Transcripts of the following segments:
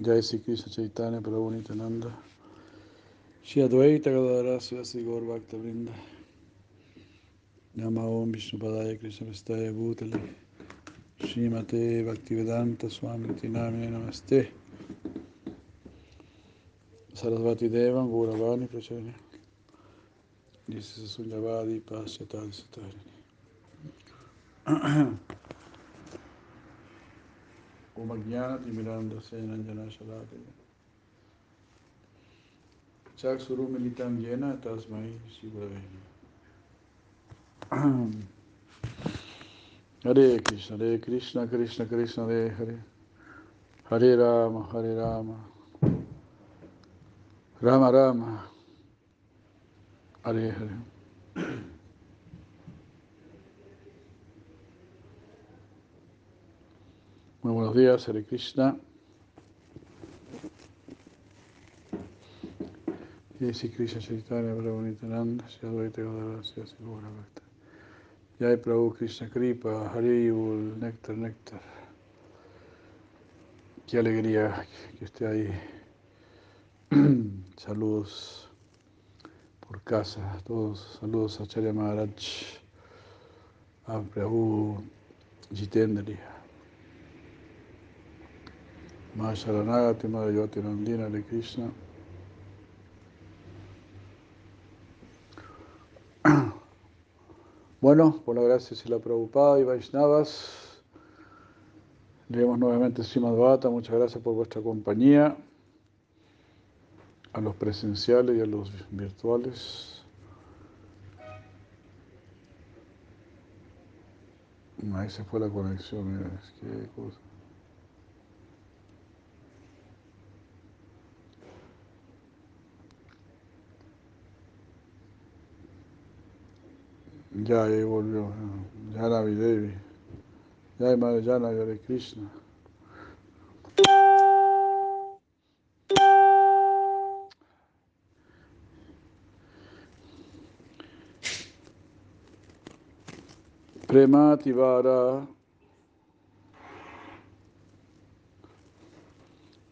जय श्री कृष्ण चैतन्य प्रभु नित्यानंद श्री अद्वैत गदारा श्री गौर भक्त वृंद नम ओम विष्णुपदाय कृष्ण विस्ताय भूतले श्रीमते भक्तिवेदांत स्वामी नामे नमस्ते सरस्वती देवं गौरवाणी प्रचरण जिससे सुंजवादी पाश्चातान सितारिणी Satarini Om Ajnanati Miranda Senanjana Shalati Chakshuru Militam Jena Tasmai Shivave Hare Krishna, Hare Krishna, Krishna Krishna, Hare Hare. Hare Rama, Hare Rama Rama Rama Hare Hare Muy buenos días, Hare Krishna. Yesi Krishna Chaitanya Prabhu Nityananda, Shri Advaita Gadadara, Shri Sigura Bhakta. Jai Prabhu Krishna Kripa, Hariyul, Néctar, Néctar. Qué alegría que esté ahí. Saludos por casa, todos. Saludos a Charya Maharaj, a Prabhu Jitendri. Masharanagati Madhyoti Nandina de Krishna. Bueno, por la gracia de la Prabhupada y Vaishnavas, leemos nuevamente Srimad Bhata. Muchas gracias por vuestra compañía, a los presenciales y a los virtuales. Ahí se fue la conexión, mira, que cosa. Ya, ahí volvió. Jana Devi. Ya, Madre Jana, Hare Krishna. Premativara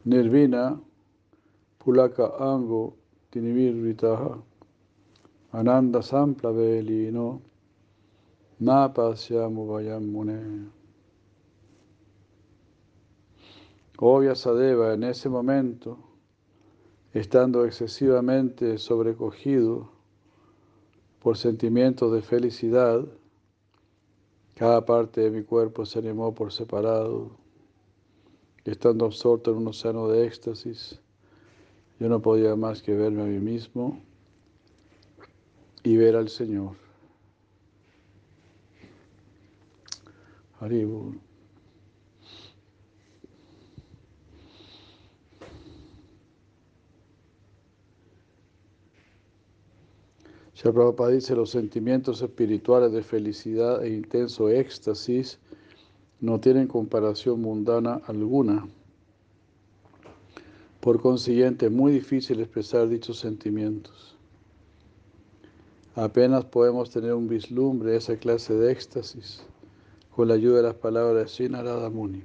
Nirvina Pulaka Ango Tinivirvitaha Ananda Samplavelino Napasyamu Vayamune. Oh Vyasadeva, en ese momento, estando excesivamente sobrecogido por sentimientos de felicidad, cada parte de mi cuerpo se animó por separado, estando absorto en un océano de éxtasis, yo no podía más que verme a mí mismo y ver al Señor. Haribu. Shri Prabhupada dice, los sentimientos espirituales de felicidad e intenso éxtasis no tienen comparación mundana alguna. Por consiguiente, es muy difícil expresar dichos sentimientos. Apenas podemos tener un vislumbre de esa clase de éxtasis con la ayuda de las palabras de Narada Muni.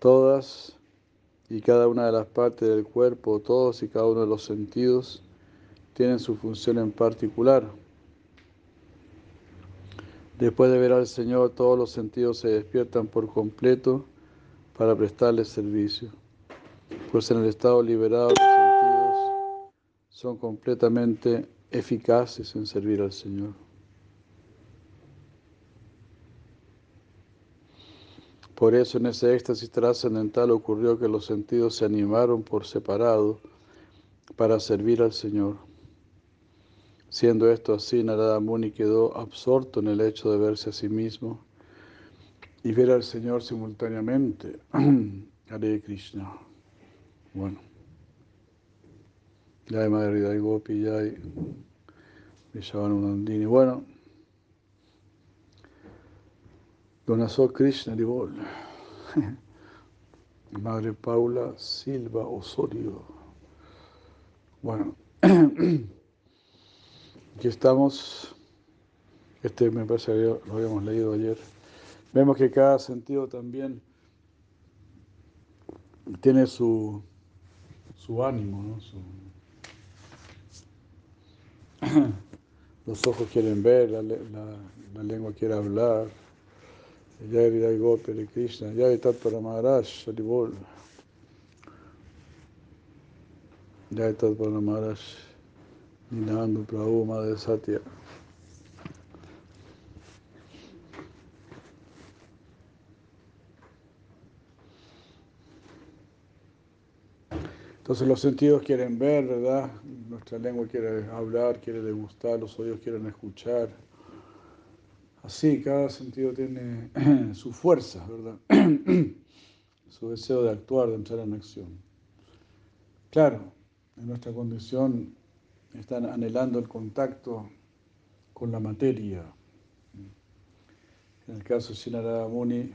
Todas y cada una de las partes del cuerpo, todos y cada uno de los sentidos, tienen su función en particular. Después de ver al Señor, todos los sentidos se despiertan por completo para prestarle servicio. Pues en el estado liberado los sentidos son completamente eficaces en servir al Señor. Por eso en ese éxtasis trascendental ocurrió que los sentidos se animaron por separado para servir al Señor. Siendo esto así, Narada Muni quedó absorto en el hecho de verse a sí mismo y ver al Señor simultáneamente. Hare Krishna. Bueno. Ya hay Madre Gopi, ya hay Vishavanunandini. Donazo Krishna Divol. Madre Paula Silva Osorio. Bueno. Aquí estamos, este me parece que lo habíamos leído ayer. Vemos que cada sentido también tiene su, su ánimo, ¿no? Los ojos quieren ver, la lengua quiere hablar. Jai Vidai Gopi de Krishna, Jai Tat para Maharaj, Haribol. Jai Tat para Maharaj, Ninandu Prabhu, Madre Satya. Entonces los sentidos quieren ver, ¿verdad? Nuestra lengua quiere hablar, quiere degustar, los oídos quieren escuchar. Así, cada sentido tiene su fuerza, ¿verdad? su deseo de actuar, de entrar en acción. Claro, en nuestra condición están anhelando el contacto con la materia. En el caso de Sinarada Muni,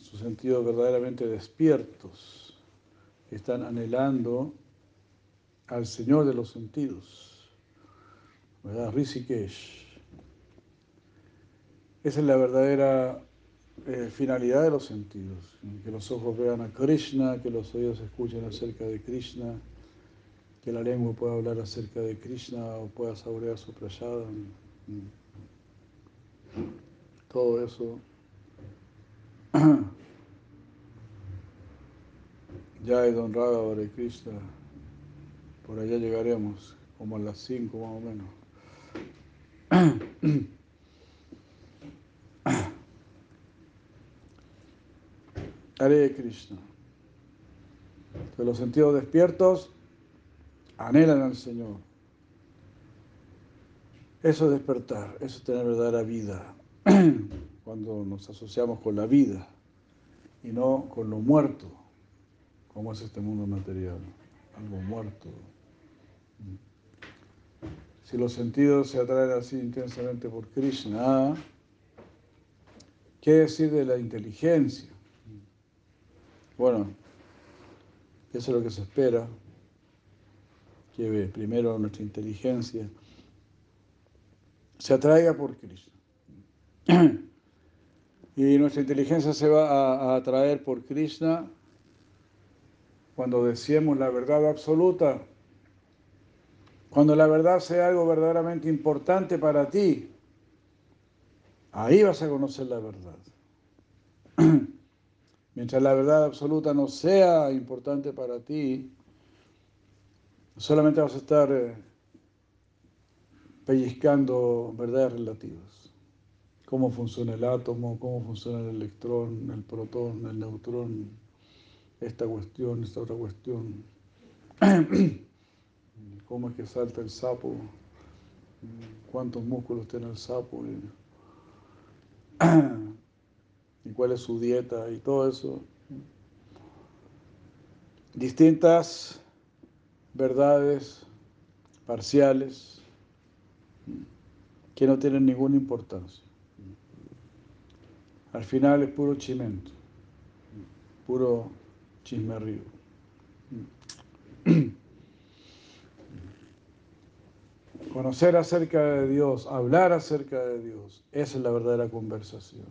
sus sentidos verdaderamente despiertos están anhelando al Señor de los sentidos, ¿verdad? Rishikesh. Esa es la verdadera eh, finalidad de los sentidos, que los ojos vean a Krishna, que los oídos escuchen acerca de Krishna, que la lengua pueda hablar acerca de Krishna o pueda saborear su prasada. Todo eso Ya es Don Radha Hare Krishna. Por allá llegaremos, como a las 5 más o menos. Hare Krishna. De los sentidos despiertos anhelan al Señor. Eso es despertar, eso es tener verdadera vida. Cuando nos asociamos con la vida y no con lo muerto cómo es este mundo material, algo muerto. Si los sentidos se atraen así intensamente por Krishna, ¿qué decir de la inteligencia? Bueno, eso es lo que se espera, que primero nuestra inteligencia se atraiga por Krishna. Y nuestra inteligencia se va a atraer por Krishna cuando decimos la verdad absoluta, cuando la verdad sea algo verdaderamente importante para ti, ahí vas a conocer la verdad. Mientras la verdad absoluta no sea importante para ti, solamente vas a estar eh, pellizcando verdades relativas. Cómo funciona el átomo, cómo funciona el electrón, el protón, el neutrón, esta cuestión, esta otra cuestión. ¿Cómo es que salta el sapo? ¿Cuántos músculos tiene el sapo? ¿Y cuál es su dieta? Y todo eso. Distintas verdades parciales que no tienen ninguna importancia. Al final es puro chimento, puro chisme arriba. Conocer acerca de Dios, hablar acerca de Dios, esa es la verdadera conversación.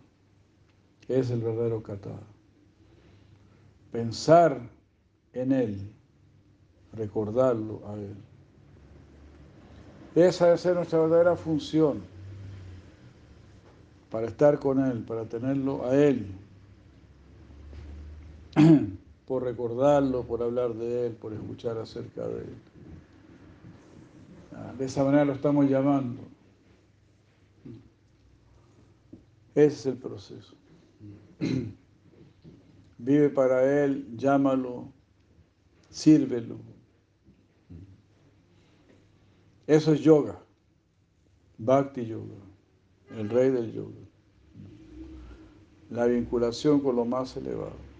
Es el verdadero kata. Pensar en Él, recordarlo a Él. Esa debe ser nuestra verdadera función, para estar con Él, para tenerlo a Él. por recordarlo, por hablar de Él, por escuchar acerca de Él. Ah, de esa manera lo estamos llamando. Ese es el proceso. Vive para Él, llámalo, sírvelo. Eso es yoga, bhakti yoga, el rey del yoga. La vinculación con lo más elevado.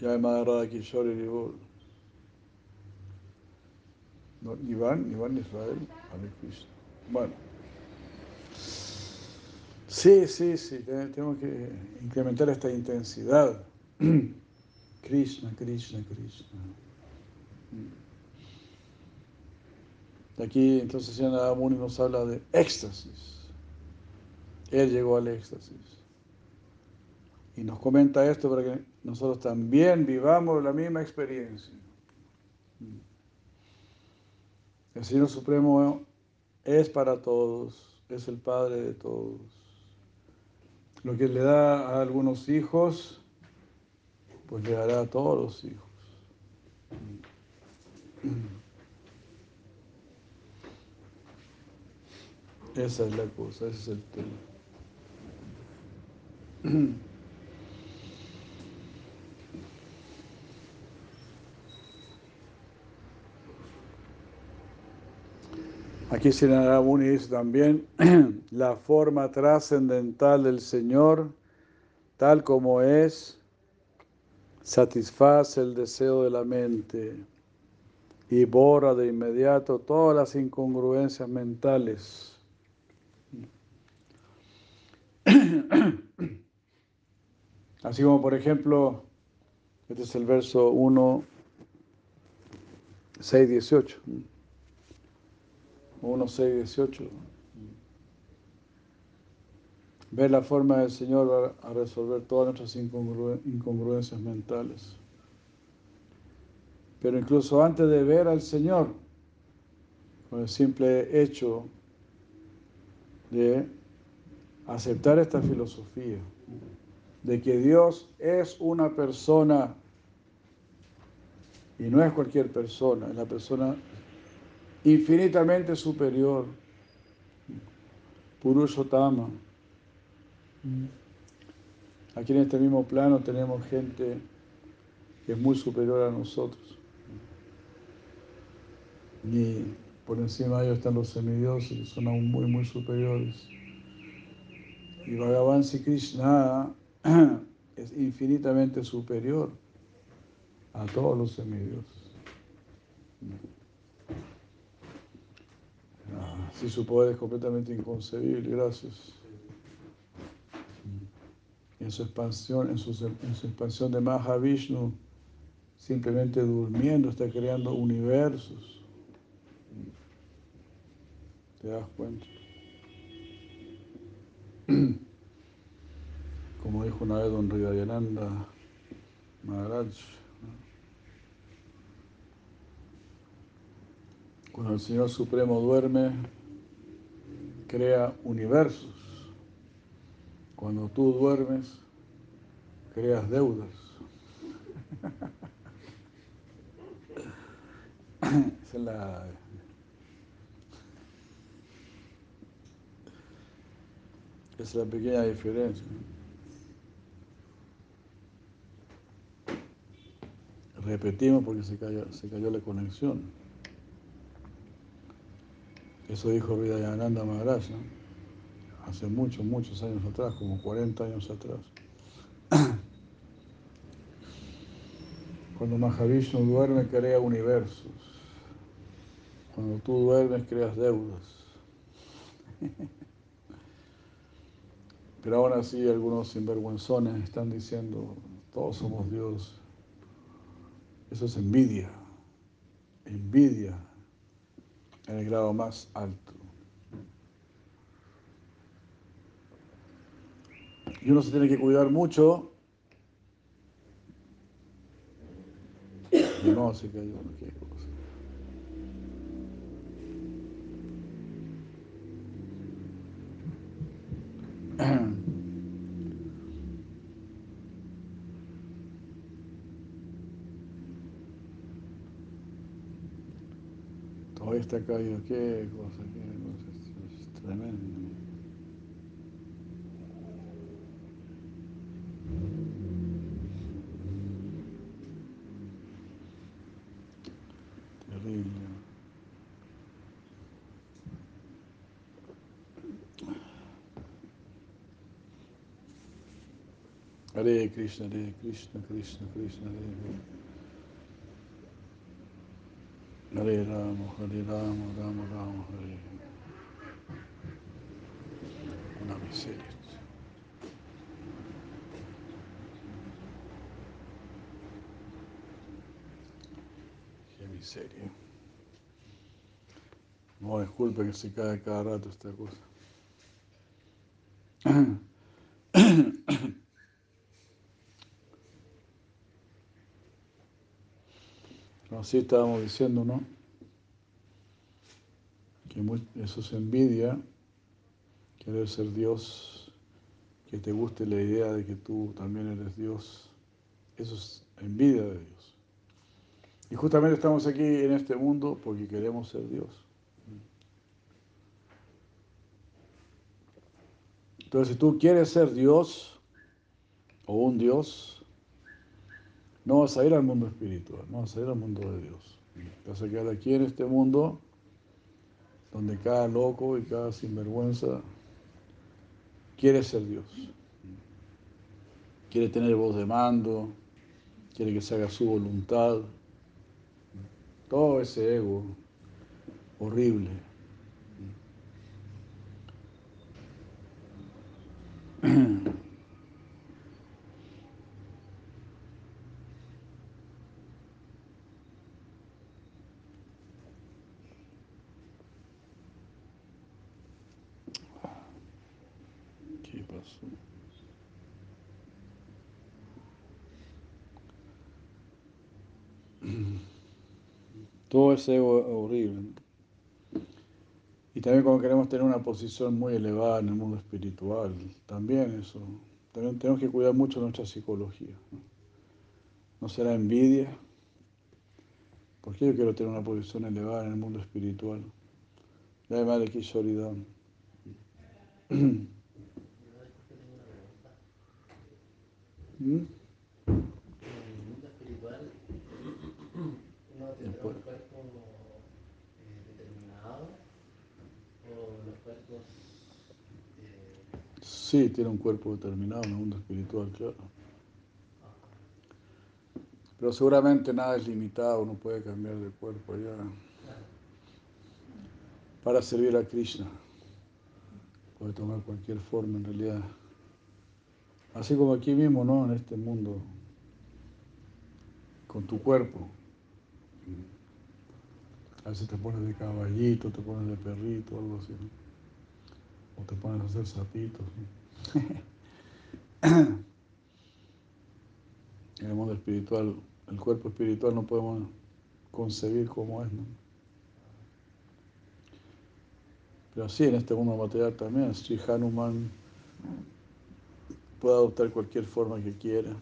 Ya Madre Kishore Ribol. Iván, Iván Israel, Hare Krishna. Bueno. Sí, sí, sí, tenemos que incrementar esta intensidad. Krishna, Krishna, Krishna. Aquí entonces Señor Muni nos habla de éxtasis. Él llegó al éxtasis. Y nos comenta esto para que nosotros también vivamos la misma experiencia. El Señor Supremo es para todos, es el Padre de todos. Lo que le da a algunos hijos, pues le dará a todos los hijos. Esa es la cosa, ese es el tema. Aquí Sinarabuni dice también la forma trascendental del Señor, tal como es, satisface el deseo de la mente y borra de inmediato todas las incongruencias mentales. Así como por ejemplo, este es el verso 1, 6, 18. 1, 6, 18. Ver la forma del Señor a resolver todas nuestras incongruencias mentales. Pero incluso antes de ver al Señor, con el simple hecho de aceptar esta filosofía, de que Dios es una persona y no es cualquier persona, es la persona infinitamente superior, Purushotama. Aquí en este mismo plano tenemos gente que es muy superior a nosotros. Y por encima de ellos están los semidioses, que son aún muy, muy superiores. Y Bhagavan Sri Krishna es infinitamente superior a todos los semidioses. Sí, su poder es completamente inconcebible, gracias. En su expansión, en su, en su expansión de Mahavishnu, simplemente durmiendo, está creando universos. ¿Te das cuenta? Como dijo una vez don Ridayananda Maharaj, cuando el Señor Supremo duerme, crea universos. Cuando tú duermes, creas deudas. Esa es la es la pequeña diferencia. Repetimos porque se cayó, se cayó la conexión. Eso dijo Vidayananda Maharaj hace muchos, muchos años atrás, como 40 años atrás. Cuando Mahavishnu duerme, crea universos. Cuando tú duermes, creas deudas. Pero aún así algunos sinvergüenzones están diciendo, todos somos Dios. Eso es envidia, envidia en el grado más alto. Y uno se tiene que cuidar mucho. Y no se cayó, qué cosa. Todavía está caído, qué cosa, qué cosa, esto es tremendo. Terrible. Hare Krishna, Hare Krishna, Krishna Krishna, Hare. Hare Rama, Hare Rama, Rama Rama, Hare. Una miseria. Qué miseria. No, disculpe que se cae cada rato esta cosa. Así estábamos diciendo, ¿no? Que eso es envidia, querer ser Dios, que te guste la idea de que tú también eres Dios. Eso es envidia de Dios. Y justamente estamos aquí en este mundo porque queremos ser Dios. Entonces, si tú quieres ser Dios o un Dios, no vas a ir al mundo espiritual, no vas a ir al mundo de Dios. Vas a quedar aquí en este mundo donde cada loco y cada sinvergüenza quiere ser Dios. Quiere tener voz de mando, quiere que se haga su voluntad. Todo ese ego horrible. ¿Qué pasó? Todo ego horrible. Y también cuando queremos tener una posición muy elevada en el mundo espiritual, también eso. También tenemos que cuidar mucho nuestra psicología. ¿No, será envidia? ¿Por qué yo quiero tener una posición elevada en el mundo espiritual? Ya madre Kishoridam. ¿Mm? En el mundo espiritual uno tendrá un cuerpo eh, determinado o los cuerpos eh, Sí, tiene un cuerpo determinado el mundo espiritual, claro. Pero seguramente nada es limitado, uno puede cambiar de cuerpo allá para servir a Krishna. Puede tomar cualquier forma en realidad. Así como aquí mismo, ¿no? En este mundo, con tu cuerpo. A veces te pones de caballito, te pones de perrito, algo así. ¿no? O te pones a hacer sapitos. ¿no? En el mundo espiritual, el cuerpo espiritual no podemos concebir cómo es, ¿no? Pero sí, en este mundo material también, Sri Hanuman puede adoptar cualquier forma que quiera.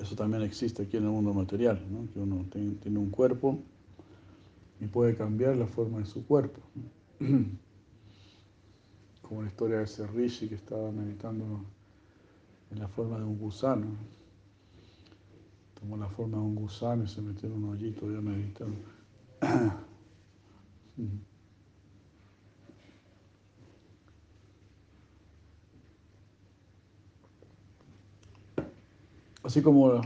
Eso también existe aquí en el mundo material, ¿no? que uno tiene, tiene, un cuerpo y puede cambiar la forma de su cuerpo. Como la historia de ese rishi que estaba meditando en la forma de un gusano. Tomó la forma de un gusano y se metió en un hoyito ya meditando. Así como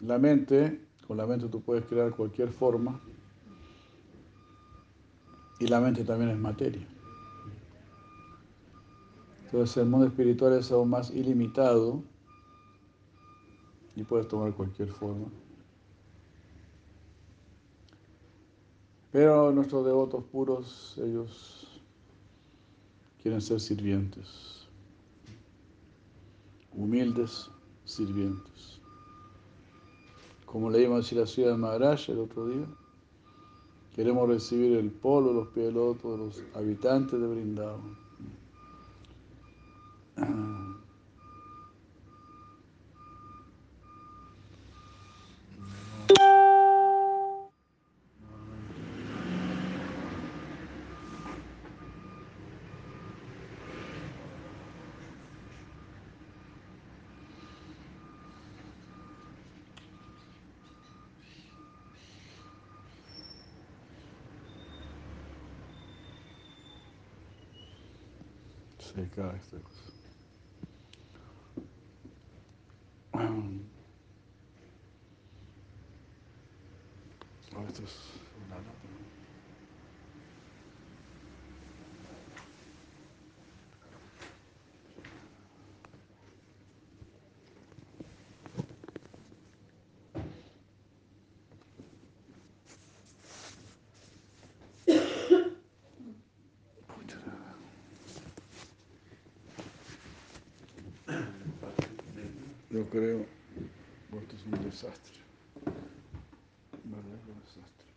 la mente, con la mente tú puedes crear cualquier forma y la mente también es materia. Entonces el mundo espiritual es aún más ilimitado y puedes tomar cualquier forma. Pero nuestros devotos puros, ellos quieren ser sirvientes, humildes sirvientes. Como leímos en la ciudad de Maharaj el otro día, queremos recibir el polo, los pies de loto de los habitantes de Brindavan. Se cae esta cosa. Oh, esto es una lata. Yo creo, esto es un desastre. Verdadero desastre.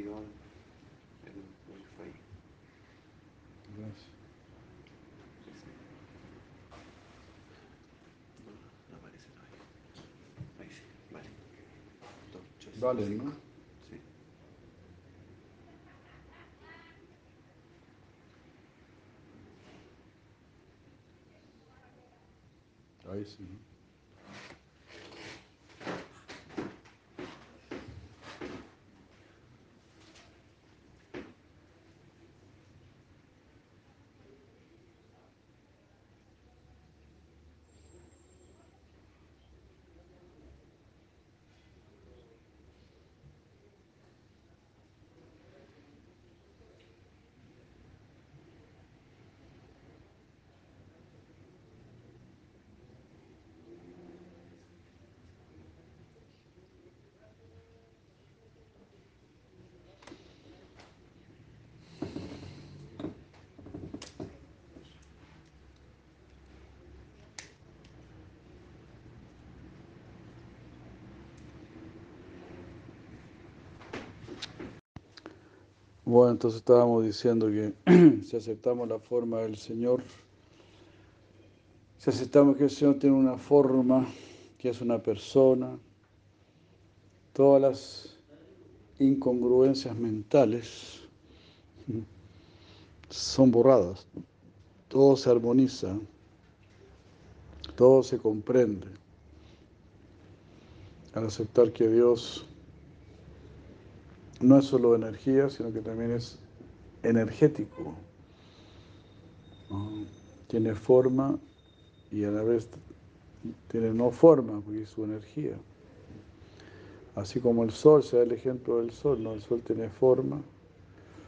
Está activado el wifi. Gracias. No, no aparece todavía. Ahí sí, vale. Dos, Vale, cinco. ¿no? Sí. Ahí sí. Bueno, entonces estábamos diciendo que si aceptamos la forma del Señor, si aceptamos que el Señor tiene una forma, que es una persona, todas las incongruencias mentales son borradas, todo se armoniza, todo se comprende. Al aceptar que Dios no es solo energía, sino que también es energético. Tiene forma y a la vez tiene no forma, porque es su energía. Así como el sol, se da el ejemplo del sol, ¿no? El sol tiene forma,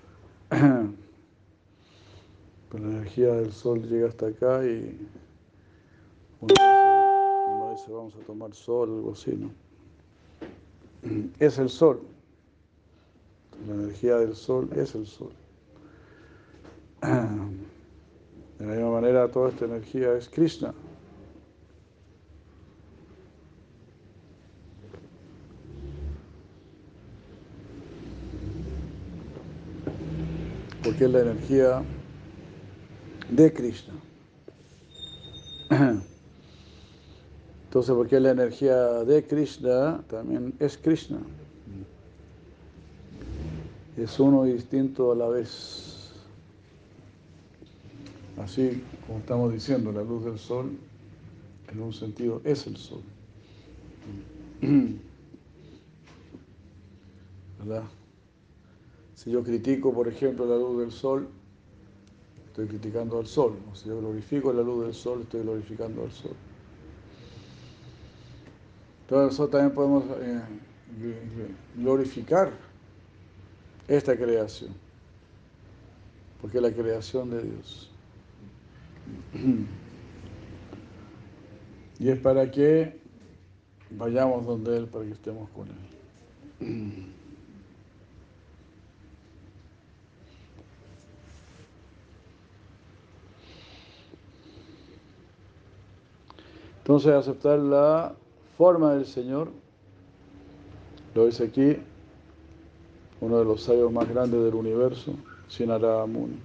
pero la energía del sol llega hasta acá y uno dice, vamos a tomar sol, algo así, ¿no? Es el sol. La energía del sol es el sol. De la misma manera, toda esta energía es Krishna. Porque es la energía de Krishna. Entonces, porque es la energía de Krishna, también es Krishna. Es uno y distinto a la vez. Así como estamos diciendo, la luz del sol, en un sentido, es el sol. ¿Verdad? Si yo critico, por ejemplo, la luz del sol, estoy criticando al sol. Si yo glorifico la luz del sol, estoy glorificando al sol. Entonces nosotros también podemos eh, glorificar esta creación, porque es la creación de Dios. Y es para que vayamos donde Él, para que estemos con Él. Entonces aceptar la forma del Señor, lo dice aquí, uno de los sabios más grandes del universo, Sinara Muni.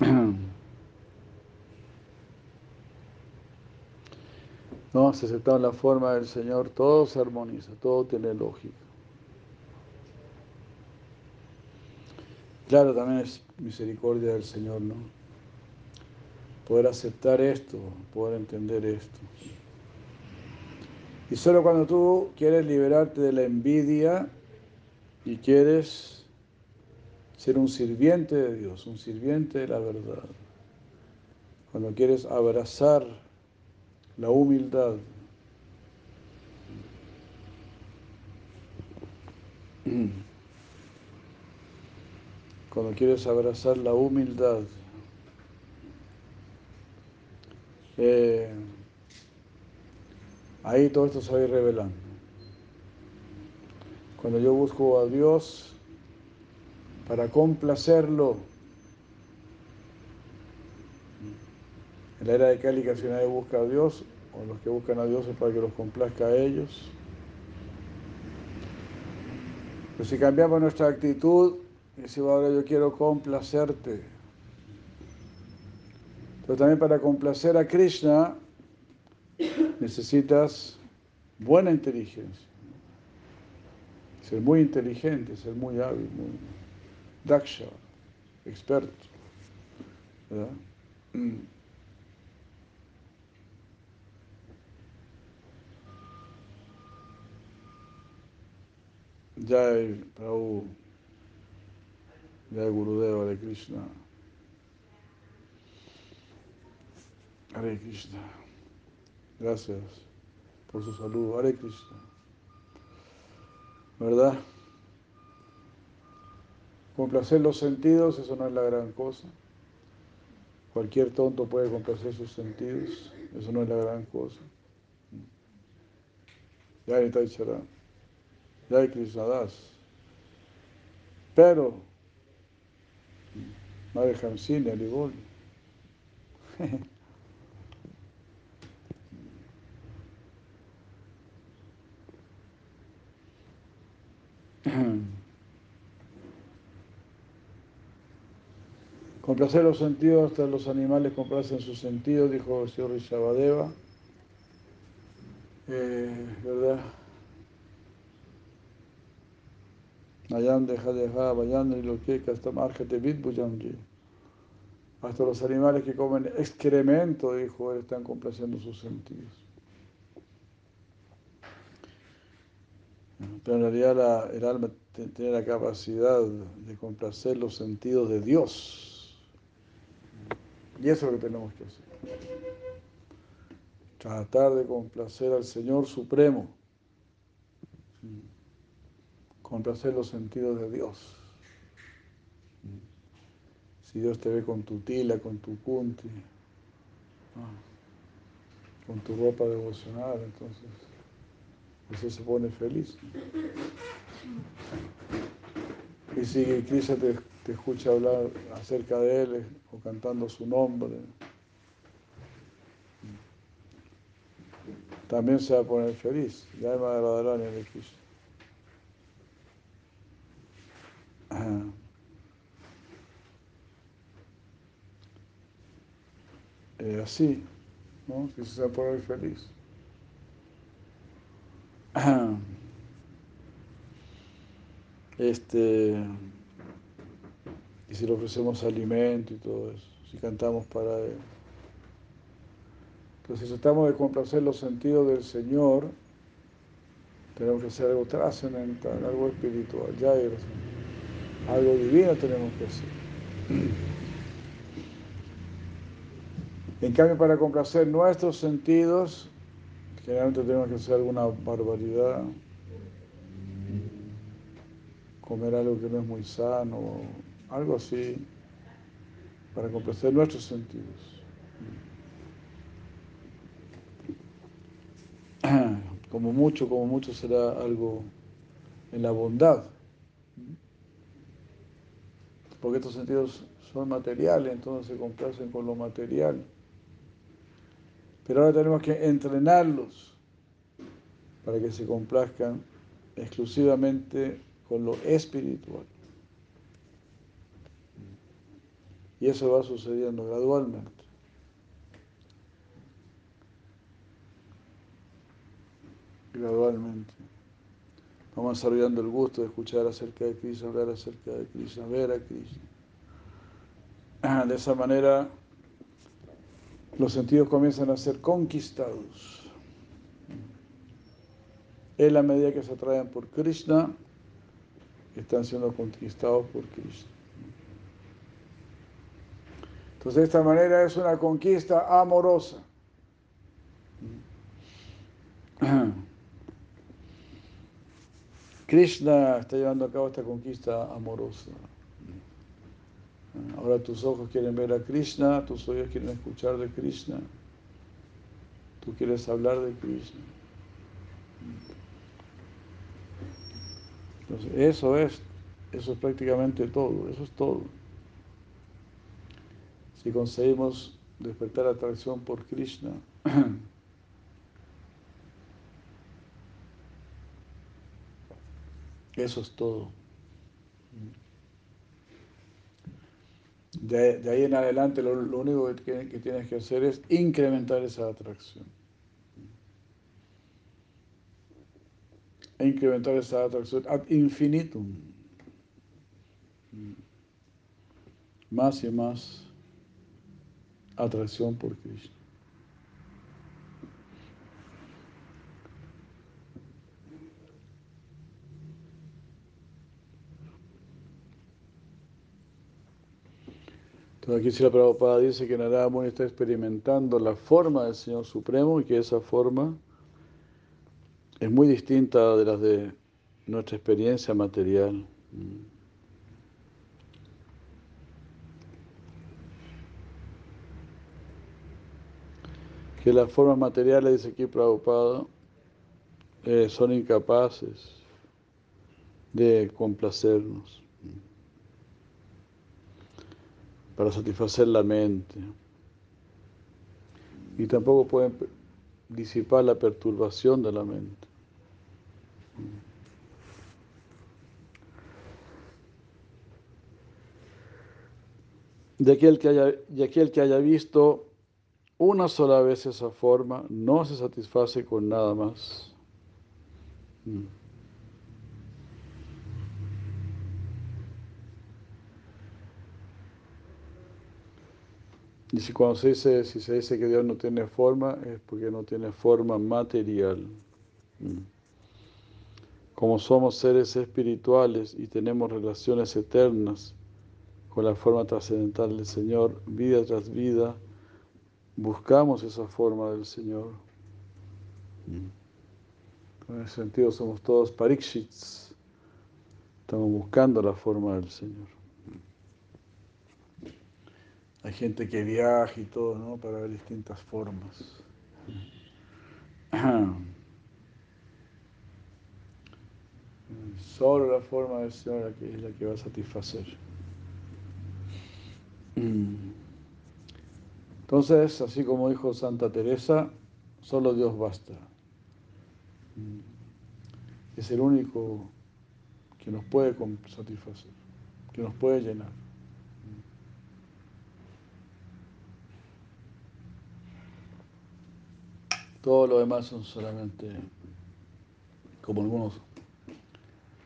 No, si aceptamos la forma del Señor, todo se armoniza, todo tiene lógica. Claro, también es misericordia del Señor, ¿no? Poder aceptar esto, poder entender esto. Y solo cuando tú quieres liberarte de la envidia y quieres ser un sirviente de Dios, un sirviente de la verdad. Cuando quieres abrazar la humildad, cuando quieres abrazar la humildad, eh, ahí todo esto se va a ir revelando. Cuando yo busco a Dios para complacerlo, en la era de Cali casi nadie busca a Dios, o los que buscan a Dios es para que los complazca a ellos. Pero si cambiamos nuestra actitud, decimos ahora yo quiero complacerte. Pero también para complacer a Krishna necesitas buena inteligencia. Ser muy inteligente, ser muy hábil, muy daksha, experto. ¿verdad? Jai Prabhu, Jai Gurudeva Hare Krishna. Hare Krishna. Gracias por su saludo. Hare Krishna. ¿Verdad? Complacer los sentidos, eso no es la gran cosa. Cualquier tonto puede complacer sus sentidos, eso no es la gran cosa. Ya está ya hay Krishnadas. Pero, Madre Hamsini, Alibol. Complacer los sentidos, hasta los animales complacen sus sentidos, dijo el señor Rishabadeva. Eh, ¿Verdad? Hasta Hasta los animales que comen excremento, dijo él, están complaciendo sus sentidos. Pero en realidad el alma tiene la capacidad de complacer los sentidos de Dios. Y eso es lo que tenemos que hacer. Tratar de complacer al Señor Supremo complacer los sentidos de Dios. Si Dios te ve con tu tila, con tu kunti, con tu ropa devocional, entonces eso se pone feliz. Y si Krishna te, te, escucha hablar acerca de Él o cantando su nombre, también se va a poner feliz. Ya me agradará en el Krishna. Eh, así, ¿no? que se va a poner feliz. Este, y si le ofrecemos alimento y todo eso, si cantamos para Él. Entonces, si tratamos de complacer los sentidos del Señor, tenemos que hacer algo trascendental, algo espiritual, ya algo divino tenemos que hacer. En cambio, para complacer nuestros sentidos, generalmente tenemos que hacer alguna barbaridad, comer algo que no es muy sano, algo así, para complacer nuestros sentidos. Como mucho, como mucho será algo en la bondad, porque estos sentidos son materiales, entonces se complacen con lo material. Pero ahora tenemos que entrenarlos para que se complazcan exclusivamente con lo espiritual. Y eso va sucediendo gradualmente. Gradualmente. Vamos desarrollando el gusto de escuchar acerca de Cristo, hablar acerca de Cristo, ver a Cristo. De esa manera los sentidos comienzan a ser conquistados. En la medida que se atraen por Krishna, están siendo conquistados por Cristo. Entonces, de esta manera es una conquista amorosa. Krishna está llevando a cabo esta conquista amorosa. Ahora tus ojos quieren ver a Krishna, tus oídos quieren escuchar de Krishna, tú quieres hablar de Krishna. Entonces, eso es, eso es prácticamente todo, eso es todo. Si conseguimos despertar atracción por Krishna, eso es todo. De, ahí en adelante lo, único que, que, tienes que hacer es incrementar esa atracción. Incrementar esa atracción ad infinitum. Más y más atracción por Cristo. Entonces aquí la Prabhupada dice que Narada está experimentando la forma del Señor Supremo y que esa forma es muy distinta de las de nuestra experiencia material. Que las formas materiales, dice aquí Prabhupada, eh, son incapaces de complacernos para satisfacer la mente. Y tampoco pueden disipar la perturbación de la mente. De aquel, que haya, aquel que haya visto una sola vez esa forma, no se satisface con nada más. Mm. Y si cuando se dice, si se dice que Dios no tiene forma, es porque no tiene forma material. Mm. Como somos seres espirituales y tenemos relaciones eternas con la forma trascendental del Señor, vida tras vida, buscamos esa forma del Señor. En ese sentido somos todos parikshits. Estamos buscando la forma del Señor. Hay gente que viaja y todo, ¿no? Para ver distintas formas. Solo la forma del Señor es la que va a satisfacer. Entonces, así como dijo Santa Teresa, solo Dios basta. Es el único que nos puede satisfacer, que nos puede llenar. Todo lo demás son solamente como algunos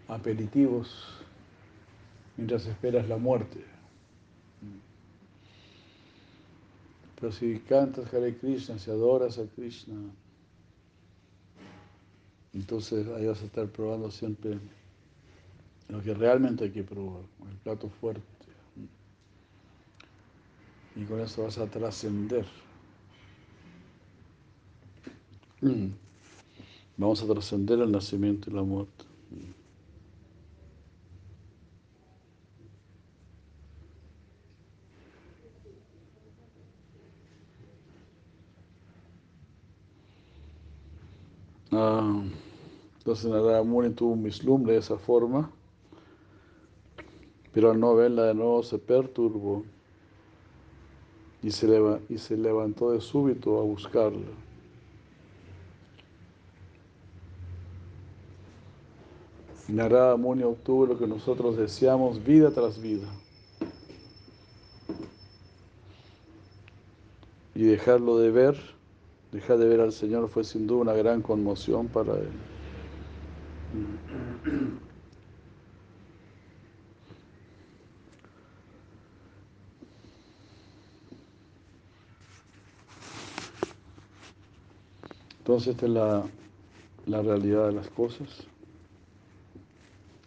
aperitivos mientras esperas la muerte. Pero si cantas Hare Krishna, si adoras a Krishna, entonces ahí vas a estar probando siempre lo que realmente hay que probar, el plato fuerte. Y con eso vas a trascender. Mm. Vamos a trascender el nacimiento y la muerte. Ah, entonces Narada Muni tuvo un vislumbre de esa forma, pero al no verla de nuevo se perturbó y se, y se levantó de súbito a buscarla. Narada Muni obtuvo lo que nosotros deseamos vida tras vida. Y dejarlo de ver, dejar de ver al Señor fue sin duda una gran conmoción para él. Entonces esta es la, la realidad de las cosas.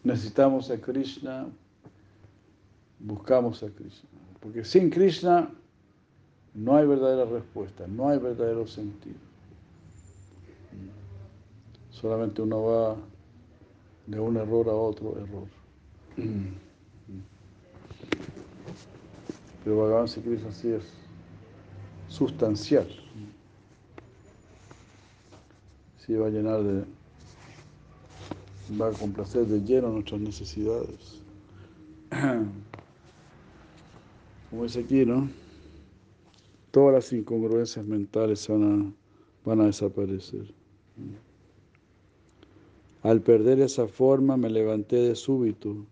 Necesitamos a Krishna, buscamos a Krishna. Porque sin Krishna No hay verdadera respuesta, no hay verdadero sentido. Solamente uno va de un error a otro error. Pero Bhagavan Sri Krishna sí es sustancial. Sí va a llenar de, va a complacer de lleno nuestras necesidades. Como dice aquí, ¿no? Todas las incongruencias mentales van a, van a desaparecer. Al perder esa forma me levanté de súbito,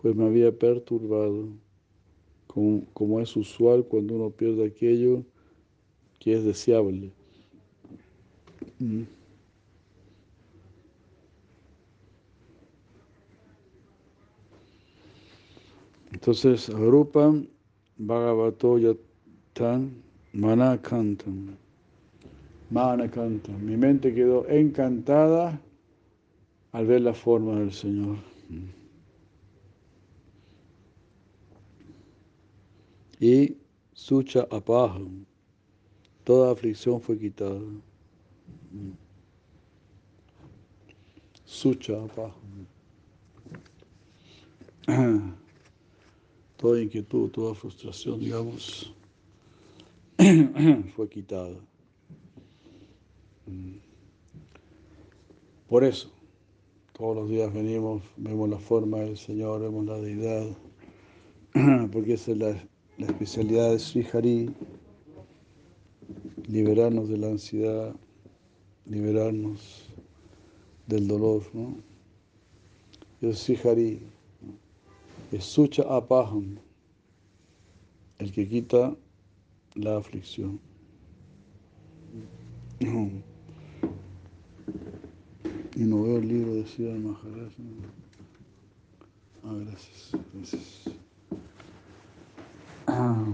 pues me había perturbado, como, como es usual cuando uno pierde aquello que es deseable. Entonces, agrupan Bhagavato Yatan Manakantam. Manakantam. Mi mente quedó encantada al ver la forma del Señor. Y Sucha Apaham. Toda aflicción fue quitada. Sucha Apaham. Toda inquietud, toda frustración, digamos, fue quitada. Por eso, todos los días venimos, vemos la forma del Señor, vemos la deidad, porque esa es la, especialidad de Sri Hari, liberarnos de la ansiedad, liberarnos del dolor, ¿no? Es Sri Hari, es Sucha Apaham, el que quita la aflicción. Y no veo el libro de Siddhar Maharaj. Ah, gracias, gracias. Ah.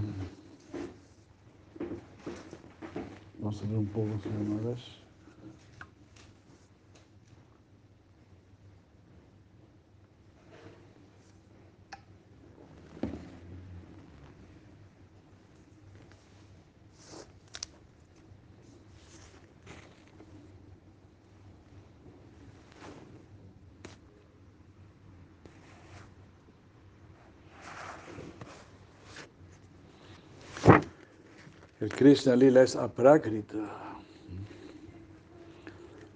Vamos a ver un poco Siddhar Maharaj. Krishna Lila es aprákrita.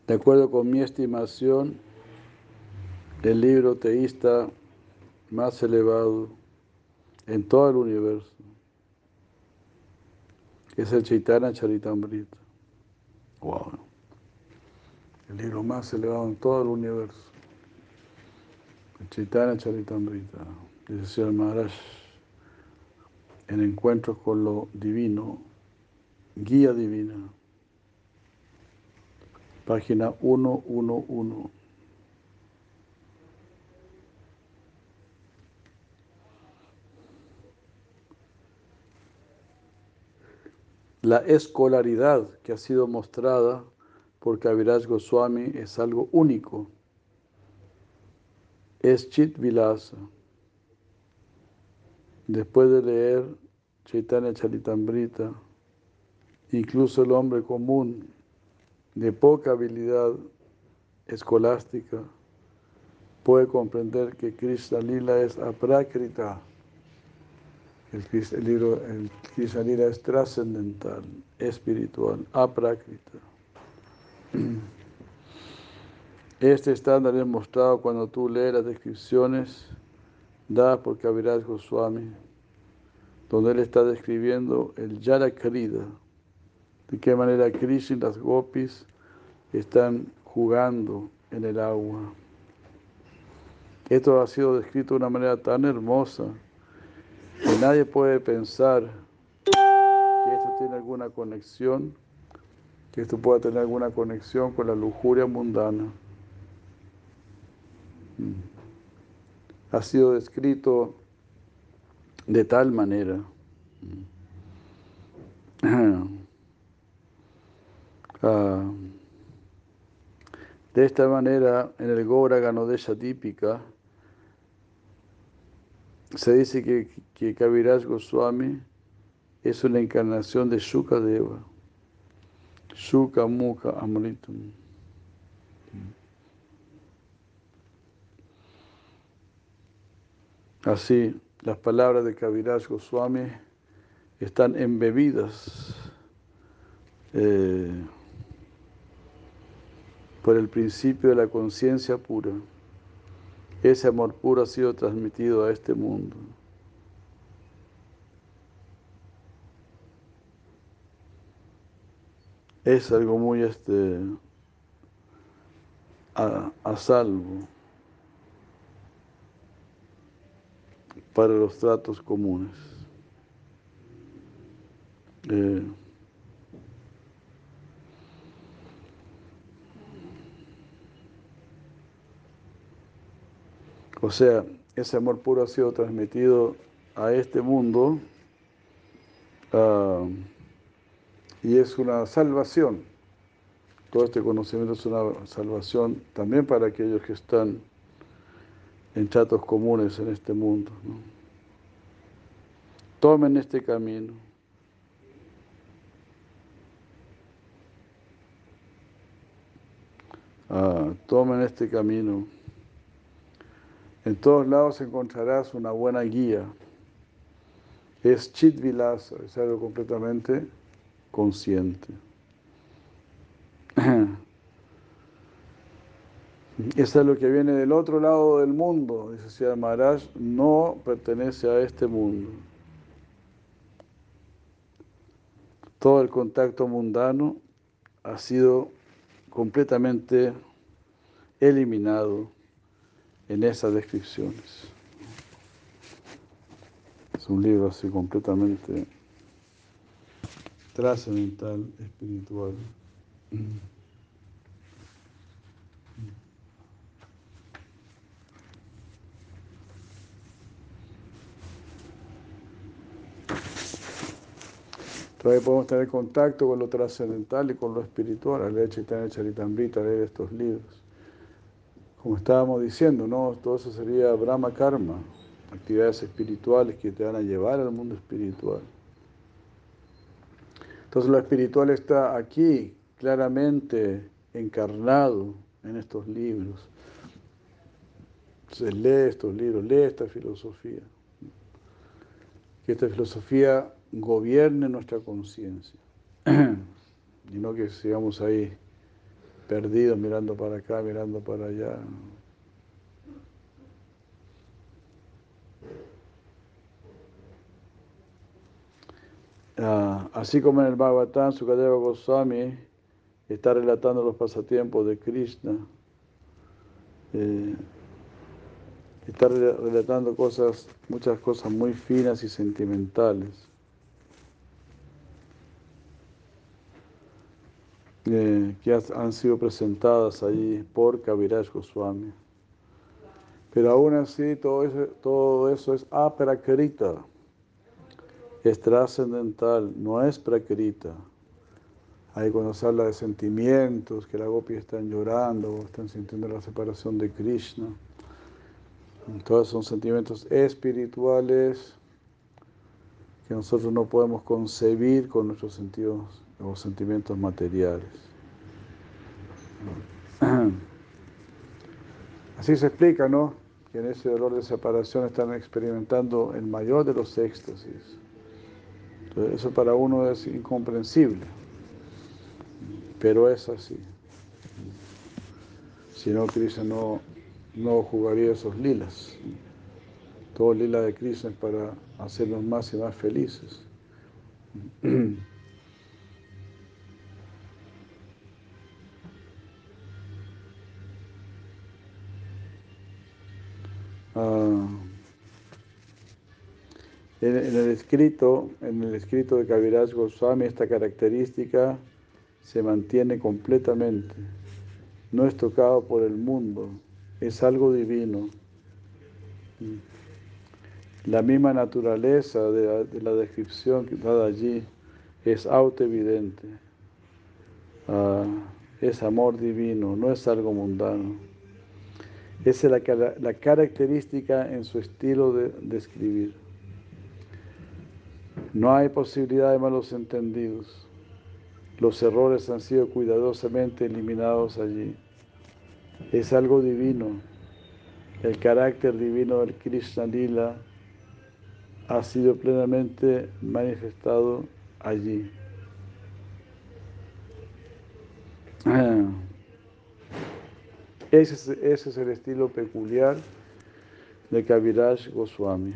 De acuerdo con mi estimación, el libro teísta más elevado en todo el universo es el Chaitanya Charitamrita. Wow. El libro más elevado en todo el universo. El Chaitanya Charitamrita. Dice el Maharaj en encuentros con lo divino, guía divina, página 111. La escolaridad que ha sido mostrada por Kaviraj Goswami es algo único. Es Chit Vilasa. Después de leer Chaitanya Charitamrita, incluso el hombre común de poca habilidad escolástica puede comprender que Krishna Lila es aprakrita. El, libro, Krishna Lila es trascendental, espiritual, aprakrita. Este estándar es mostrado cuando tú lees las descripciones dadas por Kaviraj Goswami, donde él está describiendo el Yara Krida, de qué manera Krishna y las gopis están jugando en el agua. Esto ha sido descrito de una manera tan hermosa que nadie puede pensar que esto tiene alguna conexión, que esto pueda tener alguna conexión con la lujuria mundana. Ha sido descrito de tal manera. Ah, de esta manera, en el Gora Ganodesha típica, se dice que, que Kaviraj Goswami es una encarnación de Shukadeva. Shuka Mukha Amritam. Así, las palabras de Kaviraj Goswami están embebidas eh, por el principio de la conciencia pura. Ese amor puro ha sido transmitido a este mundo. Es algo muy este, a, a salvo para los tratos comunes. Eh, O sea, ese amor puro ha sido transmitido a este mundo uh, y es una salvación. Todo este conocimiento es una salvación también para aquellos que están en tratos comunes en este mundo. Tomen este camino. Ah, tomen este camino. En todos lados encontrarás una buena guía. Es Chitvilasa, es algo completamente consciente. Eso es lo que viene del otro lado del mundo, dice Sri Maharaj, no pertenece a este mundo. Todo el contacto mundano ha sido completamente eliminado en esas descripciones. Es un libro así completamente trascendental, espiritual. Todavía podemos tener contacto con lo trascendental y con lo espiritual, al leer Chaitanya Charitamrita, leer estos libros como estábamos diciendo, ¿no? Todo eso sería Brahma Karma, actividades espirituales que te van a llevar al mundo espiritual. Entonces lo espiritual está aquí, claramente encarnado en estos libros. Entonces lee estos libros, lee esta filosofía. Que esta filosofía gobierne nuestra conciencia. y no que sigamos ahí perdidos mirando para acá, mirando para allá. Ah, así como en el Bhagavatam, Sukadeva Goswami está relatando los pasatiempos de Krishna, eh, está relatando cosas, muchas cosas muy finas y sentimentales. Que han sido presentadas ahí por Kaviraj Goswami. Pero aún así todo eso, todo eso es aprakrita, es trascendental, no es prakrita. Ahí cuando se habla de sentimientos, que la gopi están llorando, están sintiendo la separación de Krishna. Todos son sentimientos espirituales que nosotros no podemos concebir con nuestros sentidos o sentimientos materiales. Así se explica, ¿no? Que en ese dolor de separación están experimentando el mayor de los éxtasis. Eso para uno es incomprensible, pero es así. Si no, Krishna no, no jugaría esos lilas. Todo lila de Krishna es para hacernos más y más felices. Ah, en, el escrito, en el escrito de Kaviraj Goswami, esta característica se mantiene completamente. No es tocado por el mundo, es algo divino. La misma naturaleza de, la descripción dada allí es autoevidente. Ah, es amor divino, no es algo mundano. Esa es la, característica en su estilo de, escribir. No hay posibilidad de malos entendidos. Los errores han sido cuidadosamente eliminados allí. Es algo divino. El carácter divino del Krishna Lila ha sido plenamente manifestado allí. Ese es, el estilo peculiar de Kaviraj Goswami.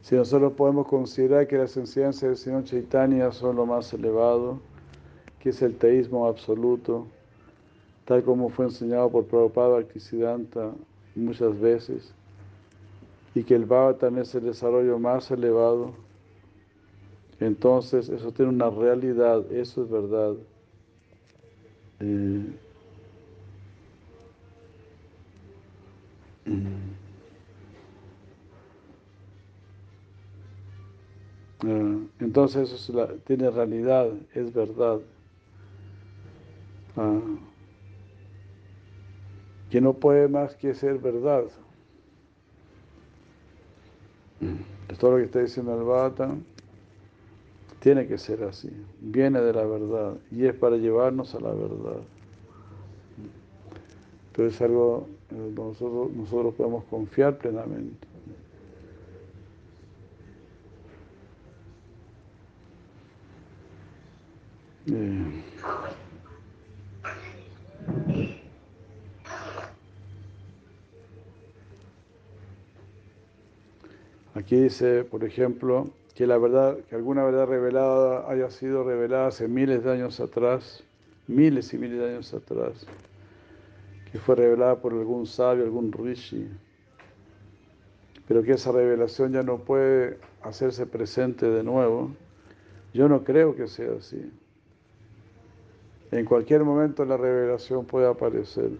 Si nosotros podemos considerar que las enseñanzas del Señor Chaitanya son lo más elevado, que es el teísmo absoluto, tal como fue enseñado por Prabhupada Bhaktisiddhanta muchas veces, y que el Bhagavatam es el desarrollo más elevado, entonces eso tiene una realidad, eso es verdad. Eh, mm. Ah, entonces eso tiene realidad, es verdad. Ah, que no puede más que ser verdad. Todo lo que está diciendo el tiene que ser así, viene de la verdad y es para llevarnos a la verdad. Entonces es algo en nosotros, nosotros podemos confiar plenamente. Eh. Aquí dice, por ejemplo, que la verdad, que alguna verdad revelada haya sido revelada hace miles de años atrás, miles y miles de años atrás, que fue revelada por algún sabio, algún rishi, pero que esa revelación ya no puede hacerse presente de nuevo. Yo no creo que sea así. En cualquier momento la revelación puede aparecer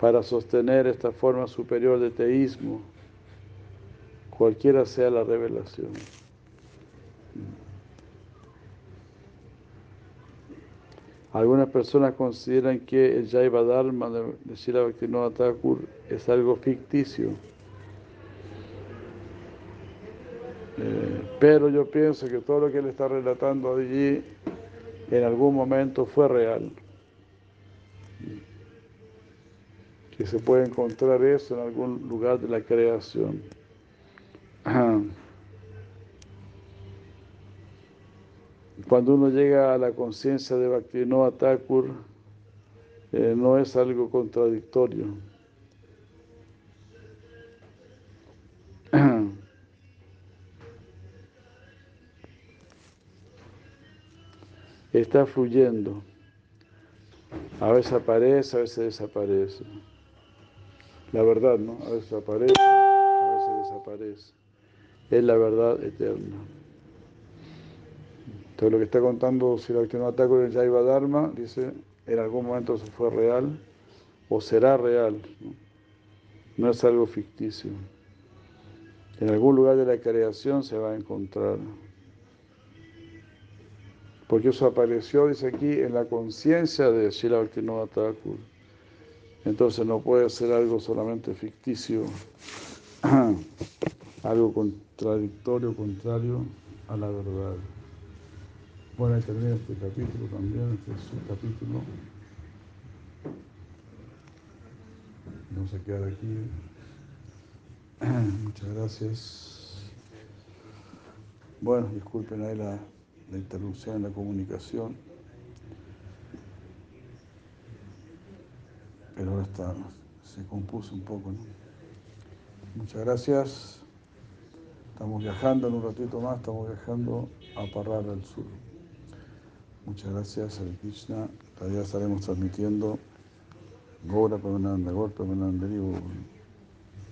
para sostener esta forma superior de teísmo, cualquiera sea la revelación. Algunas personas consideran que el Jaiva Dharma de Srila Bhaktivinoda Thakur es algo ficticio. Eh, pero yo pienso que todo lo que él está relatando allí en algún momento fue real. Que se puede encontrar eso en algún lugar de la creación. Cuando uno llega a la conciencia de Bhaktivinoda Thakur, eh, no es algo contradictorio. está fluyendo. A veces aparece, a veces desaparece. La verdad, ¿no? A veces aparece, a veces desaparece. Es la verdad eterna. Todo lo que está contando si no ataco el Jaiva Dharma, dice, en algún momento se fue real o será real. ¿no? es algo ficticio. En algún lugar de la creación se va a encontrar porque eso apareció, dice aquí, en la conciencia de Shila Bhaktivinoda Thakur. Entonces no puede ser algo solamente ficticio, algo contradictorio, contrario a la verdad. Bueno, ahí termina este capítulo también, este es su capítulo. Vamos a quedar aquí. Muchas gracias. Bueno, disculpen ahí la interrupción en la comunicación. Pero ahora está, se compuso un poco. Muchas gracias. Estamos viajando en un ratito más, estamos viajando a Parral al sur. Muchas gracias, al Krishna. Todavía estaremos transmitiendo Gora Pamananda, Gora Pamananda,